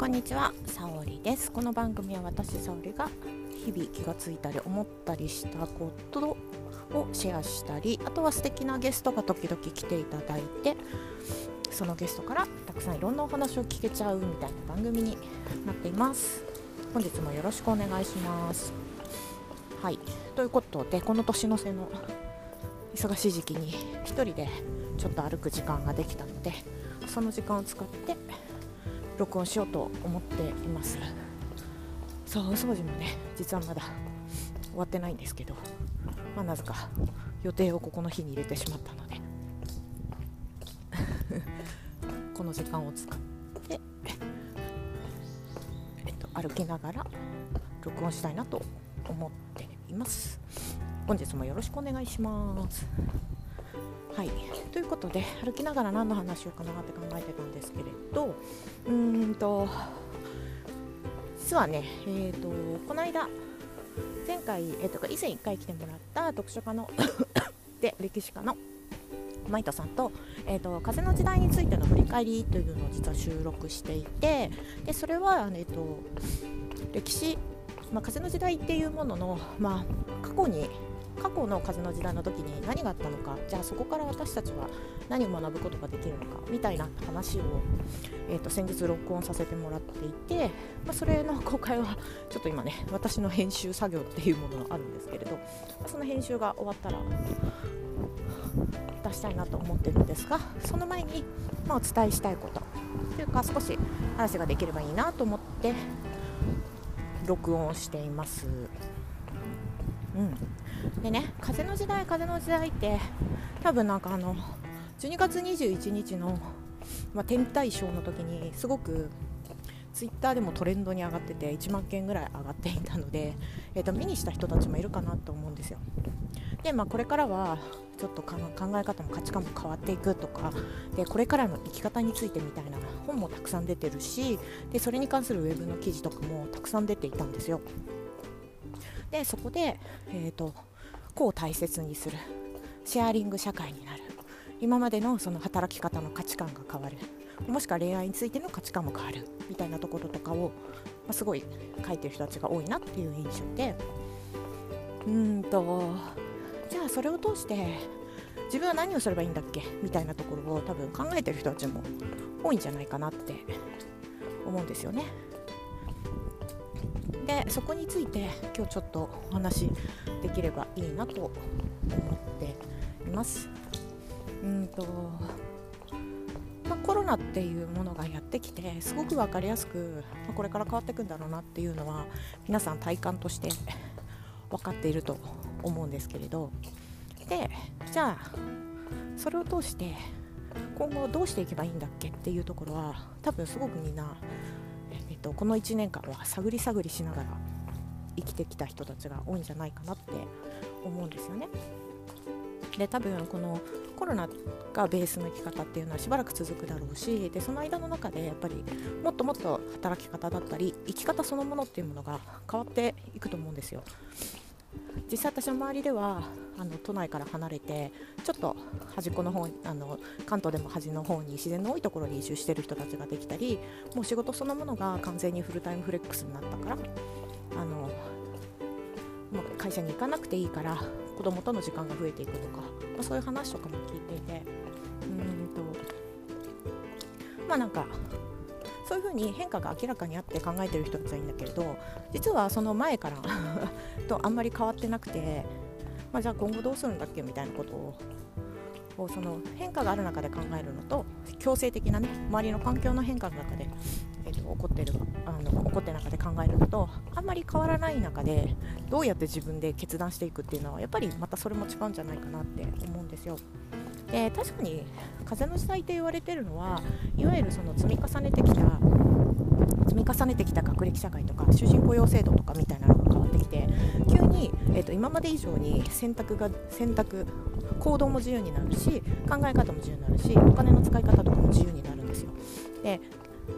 こんにちは、さおりです。この番組は私さおりが日々気がついたり思ったりしたことをシェアしたりあとは素敵なゲストが時々来ていただいてそのゲストからたくさんいろんなお話を聞けちゃうみたいな番組になっています。本日もよろしくお願いします。はい。ということでこの年の瀬の忙しい時期に1人でちょっと歩く時間ができたのでその時間を使って録音しようと思っています。そうお掃除もね。実はまだ終わってないんですけど、まあ、なぜか予定をここの日に入れてしまったので この時間を使って、えっと、歩きながら録音したいなと思っています。本日もよろしくお願いします。はい、ということで歩きながら何の話をかなって考えてたんですけれどうーんと実はね、えーと、この間前回、えーと、以前1回来てもらった読書家ので歴史家のマイトさんと,、えーと、風の時代についての振り返りというのを実は収録していてでそれは、えー、と歴史、まあ、風の時代っていうものの、まあ、過去に過去の風の時代の時に何があったのかじゃあそこから私たちは何を学ぶことができるのかみたいな話を、えーと、先日録音させてもらっていて、まあ、それの公開はちょっと今ね私の編集作業っていうものがあるんですけれどその編集が終わったら出したいなと思ってるんですがその前に、まあ、お伝えしたいことというか少し話ができればいいなと思って録音しています。うんでね風の時代風の時代って多分なんかあの12月21日の、まあ、天体ショーの時にすごくツイッターでもトレンドに上がってて1万件ぐらい上がっていたので、えー、と見にした人たちもいるかなと思うんですよ。で、まあ、これからはちょっと考え方も価値観も変わっていくとかでこれからの生き方についてみたいな本もたくさん出てるしでそれに関するウェブの記事とかもたくさん出ていたんですよ。でそこで、えーと個を大切にする。シェアリング社会になる。今までのその働き方の価値観が変わる。もしくは恋愛についての価値観も変わる。みたいなところとかを、まあ、すごい書いてる人たちが多いなっていう印象で。うんとじゃあそれを通して自分は何をすればいいんだっけ？みたいなところを多分考えてる人たちも多いんじゃないかなって思うんですよね。でそこについて今日ちょっとお話できればいいなと思っています。うんとまあ、コロナっていうものがやってきてすごく分かりやすく、まあ、これから変わっていくんだろうなっていうのは皆さん体感として分かっていると思うんですけれどでじゃあそれを通して今後どうしていけばいいんだっけっていうところは多分すごくみんなと、この1年間は探り探りしながら生きてきた人たちが多いんじゃないかなって思うんですよね。で多分このコロナがベースの生き方っていうのはしばらく続くだろうしでその間の中でやっぱりもっともっと働き方だったり生き方そのものっていうものが変わっていくと思うんですよ。実際私の周りではあの都内から離れてちょっと端っこの方あの関東でも端の方に自然の多いところに移住してる人たちができたりもう仕事そのものが完全にフルタイムフレックスになったからあのもう会社に行かなくていいから子供との時間が増えていくとか、まあ、そういう話とかも聞いていてうんとまあなんかそういうふうに変化が明らかにあって考えてる人たちはいいんだけれど実はその前から とあんまり変わってなくて、まあ、じゃあ今後どうするんだっけみたいなことをその変化がある中で考えるのと強制的なね周りの環境の変化の中で、えーと、起こってるあの起こってる中で考えるのとあんまり変わらない中でどうやって自分で決断していくっていうのはやっぱりまたそれも違うんじゃないかなって思うんですよ。で確かに風の時代って言われてるのはいわゆるその積み重ねてきた積み重ねてきた学歴社会とか終身雇用制度とかみたいなのが変わってきて急に、えーと、今まで以上に選択が選択行動も自由になるし考え方も自由になるしお金の使い方とかも自由になるんですよ。で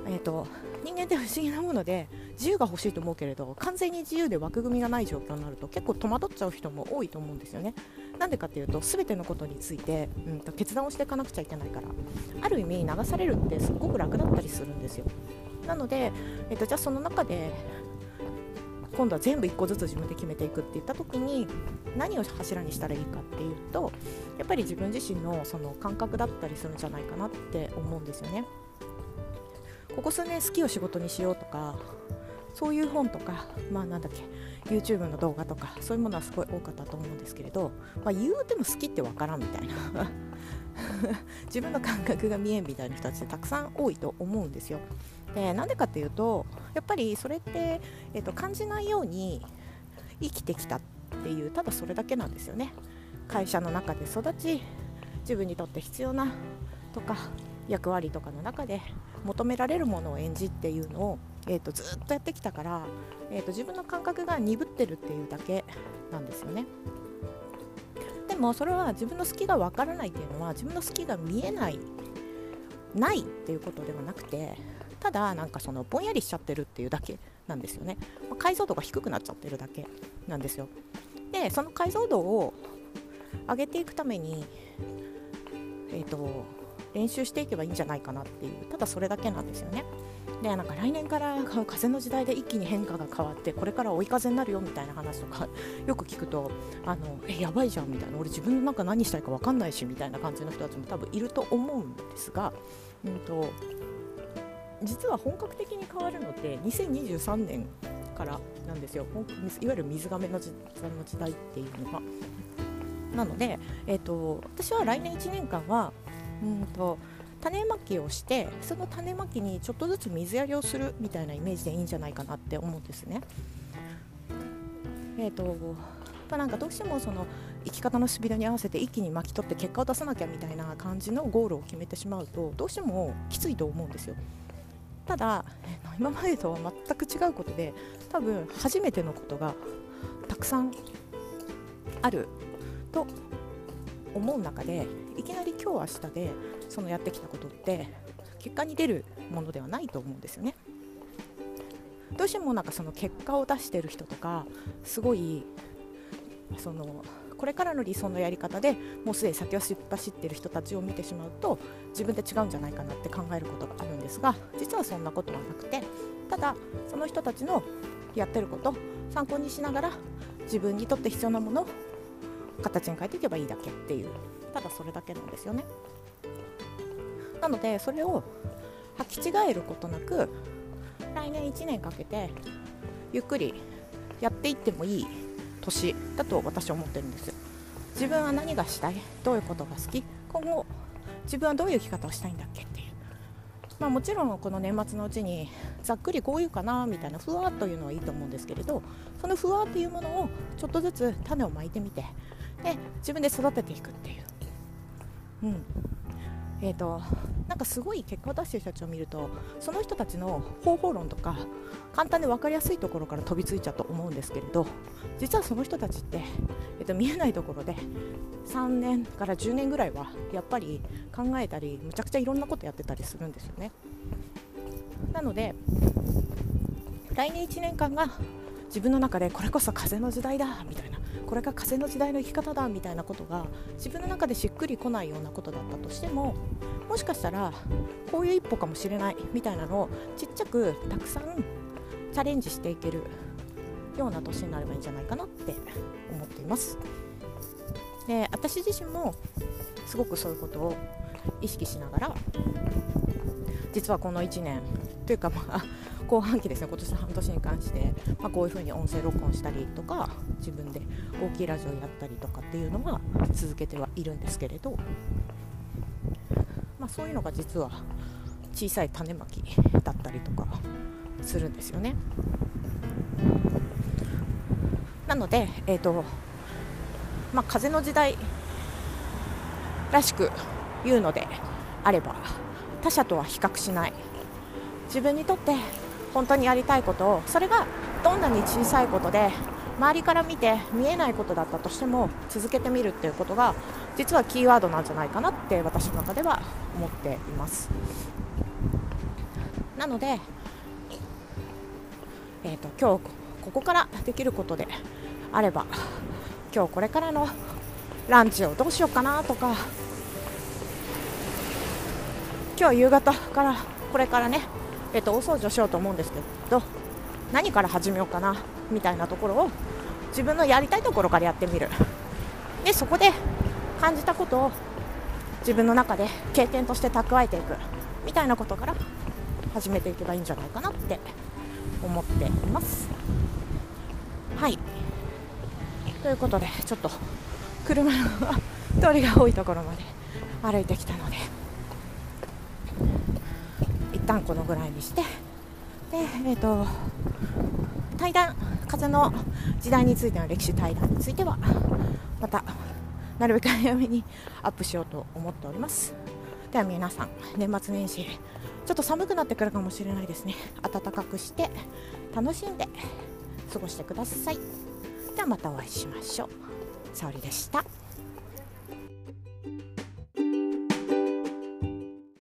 えーと、人間って不思議なもので自由が欲しいと思うけれど完全に自由で枠組みがない状況になると結構戸惑っちゃう人も多いと思うんですよね。なんでかっていうと全てのことについて、うん、と決断をしていかなくちゃいけないからある意味流されるってすっごく楽だったりするんですよ。なので、えーと、じゃあその中で今度は全部1個ずつ自分で決めていくって言った時に何を柱にしたらいいかっていうとやっぱり自分自身のその感覚だったりするんじゃないかなって思うんですよね。ここ数年好きを仕事にしようとかそういう本とか、まあ、なんだっけ YouTube の動画とかそういうものはすごい多かったと思うんですけれど、まあ、言うても好きってわからんみたいな 自分の感覚が見えんみたいな人たちってたくさん多いと思うんですよ。でなんでかっていうとやっぱりそれって、えーと、感じないように生きてきたっていうただそれだけなんですよね。会社の中で育ち自分にとって必要なとか役割とかの中で求められるものを演じっていうのを、えーと、ずっとやってきたから、えーと、自分の感覚が鈍ってるっていうだけなんですよね。でもそれは自分の好きがわからないっていうのは自分の好きが見えないないっていうことではなくてただなんかそのぼんやりしちゃってるっていうだけなんですよね、まあ、解像度が低くなっちゃってるだけなんですよでその解像度を上げていくためにえっ、ー、と練習していけばいいんじゃないかなっていうただそれだけなんですよねでなんか来年から風の時代で一気に変化が変わってこれから追い風になるよみたいな話とかよく聞くとあのえやばいじゃんみたいな俺自分の中何したいか分かんないしみたいな感じの人たちも多分いると思うんですが、うんと、実は本格的に変わるのって2023年からなんですよいわゆる水がめの時代っていうのが。なので、えーと私は来年1年間はうんと種まきをしてその種まきにちょっとずつ水やりをするみたいなイメージでいいんじゃないかなって思うんですね。えーとまあ、なんかどうしてもその生き方のスピードに合わせて一気に巻き取って結果を出さなきゃみたいな感じのゴールを決めてしまうとどうしてもきついと思うんですよ。ただ今までとは全く違うことで多分初めてのことがたくさんあると思う中でいきなり今日明日でそのやってきたことって結果に出るものではないと思うんですよね。どうしてもなんかその結果を出してる人とかすごいそのこれからの理想のやり方でもうすでに先を走ってる人たちを見てしまうと自分で違うんじゃないかなって考えることがあるんですが実はそんなことはなくてただその人たちのやってること参考にしながら自分にとって必要なものを形に変えていけばいいだけっていうただそれだけなんですよね。なのでそれを履き違えることなく来年1年かけてゆっくりやっていってもいい年だと私は思ってるんです自分は何がしたい？どういうことが好き？今後自分はどういう生き方をしたいんだっけっていう。まあ、もちろんこの年末のうちにざっくりこういうかなみたいなふわっというのはいいと思うんですけれどそのふわっていうものをちょっとずつ種をまいてみてで自分で育てていくっていう、うんえーと、なんかすごい結果を出している人たちを見るとその人たちの方法論とか簡単で分かりやすいところから飛びついちゃうと思うんですけれど実はその人たちって、えーと、見えないところで3年から10年ぐらいはやっぱり考えたりむちゃくちゃいろんなことやってたりするんですよね。なので来年1年間が自分の中でこれこそ風の時代だみたいなこれが風の時代の生き方だみたいなことが自分の中でしっくりこないようなことだったとしてももしかしたらこういう一歩かもしれないみたいなのをちっちゃくたくさんチャレンジしていけるような年になればいいんじゃないかなって思っています。で私自身もすごくそういうことを意識しながら実はこの1年というかまあ後半期ですね今年の半年に関して、まあ、こういうふうに音声録音したりとか自分で大きいラジオやったりとかっていうのは続けてはいるんですけれど、まあ、そういうのが実は小さい種まきだったりとかするんですよね。なので、えーとまあ、風の時代らしく言うのであれば他者とは比較しない。自分にとって本当にやりたいことをそれがどんなに小さいことで周りから見て見えないことだったとしても続けてみるっていうことが実はキーワードなんじゃないかなって私の中では思っています。なので、えーと、今日ここからできることであれば今日これからのランチをどうしようかなとか今日夕方からこれからねえっと、大掃除をしようと思うんですけど何から始めようかなみたいなところを自分のやりたいところからやってみる。でそこで感じたことを自分の中で経験として蓄えていくみたいなことから始めていけばいいんじゃないかなって思っています。はい。ということでちょっと車の通りが多いところまで歩いてきたので一旦このぐらいにしてでえっ、ー、と対談風の時代についての歴史対談についてはまたなるべく早めにアップしようと思っております。では皆さん年末年始ちょっと寒くなってくるかもしれないですね。暖かくして楽しんで過ごしてください。ではまたお会いしましょう。沙織でした。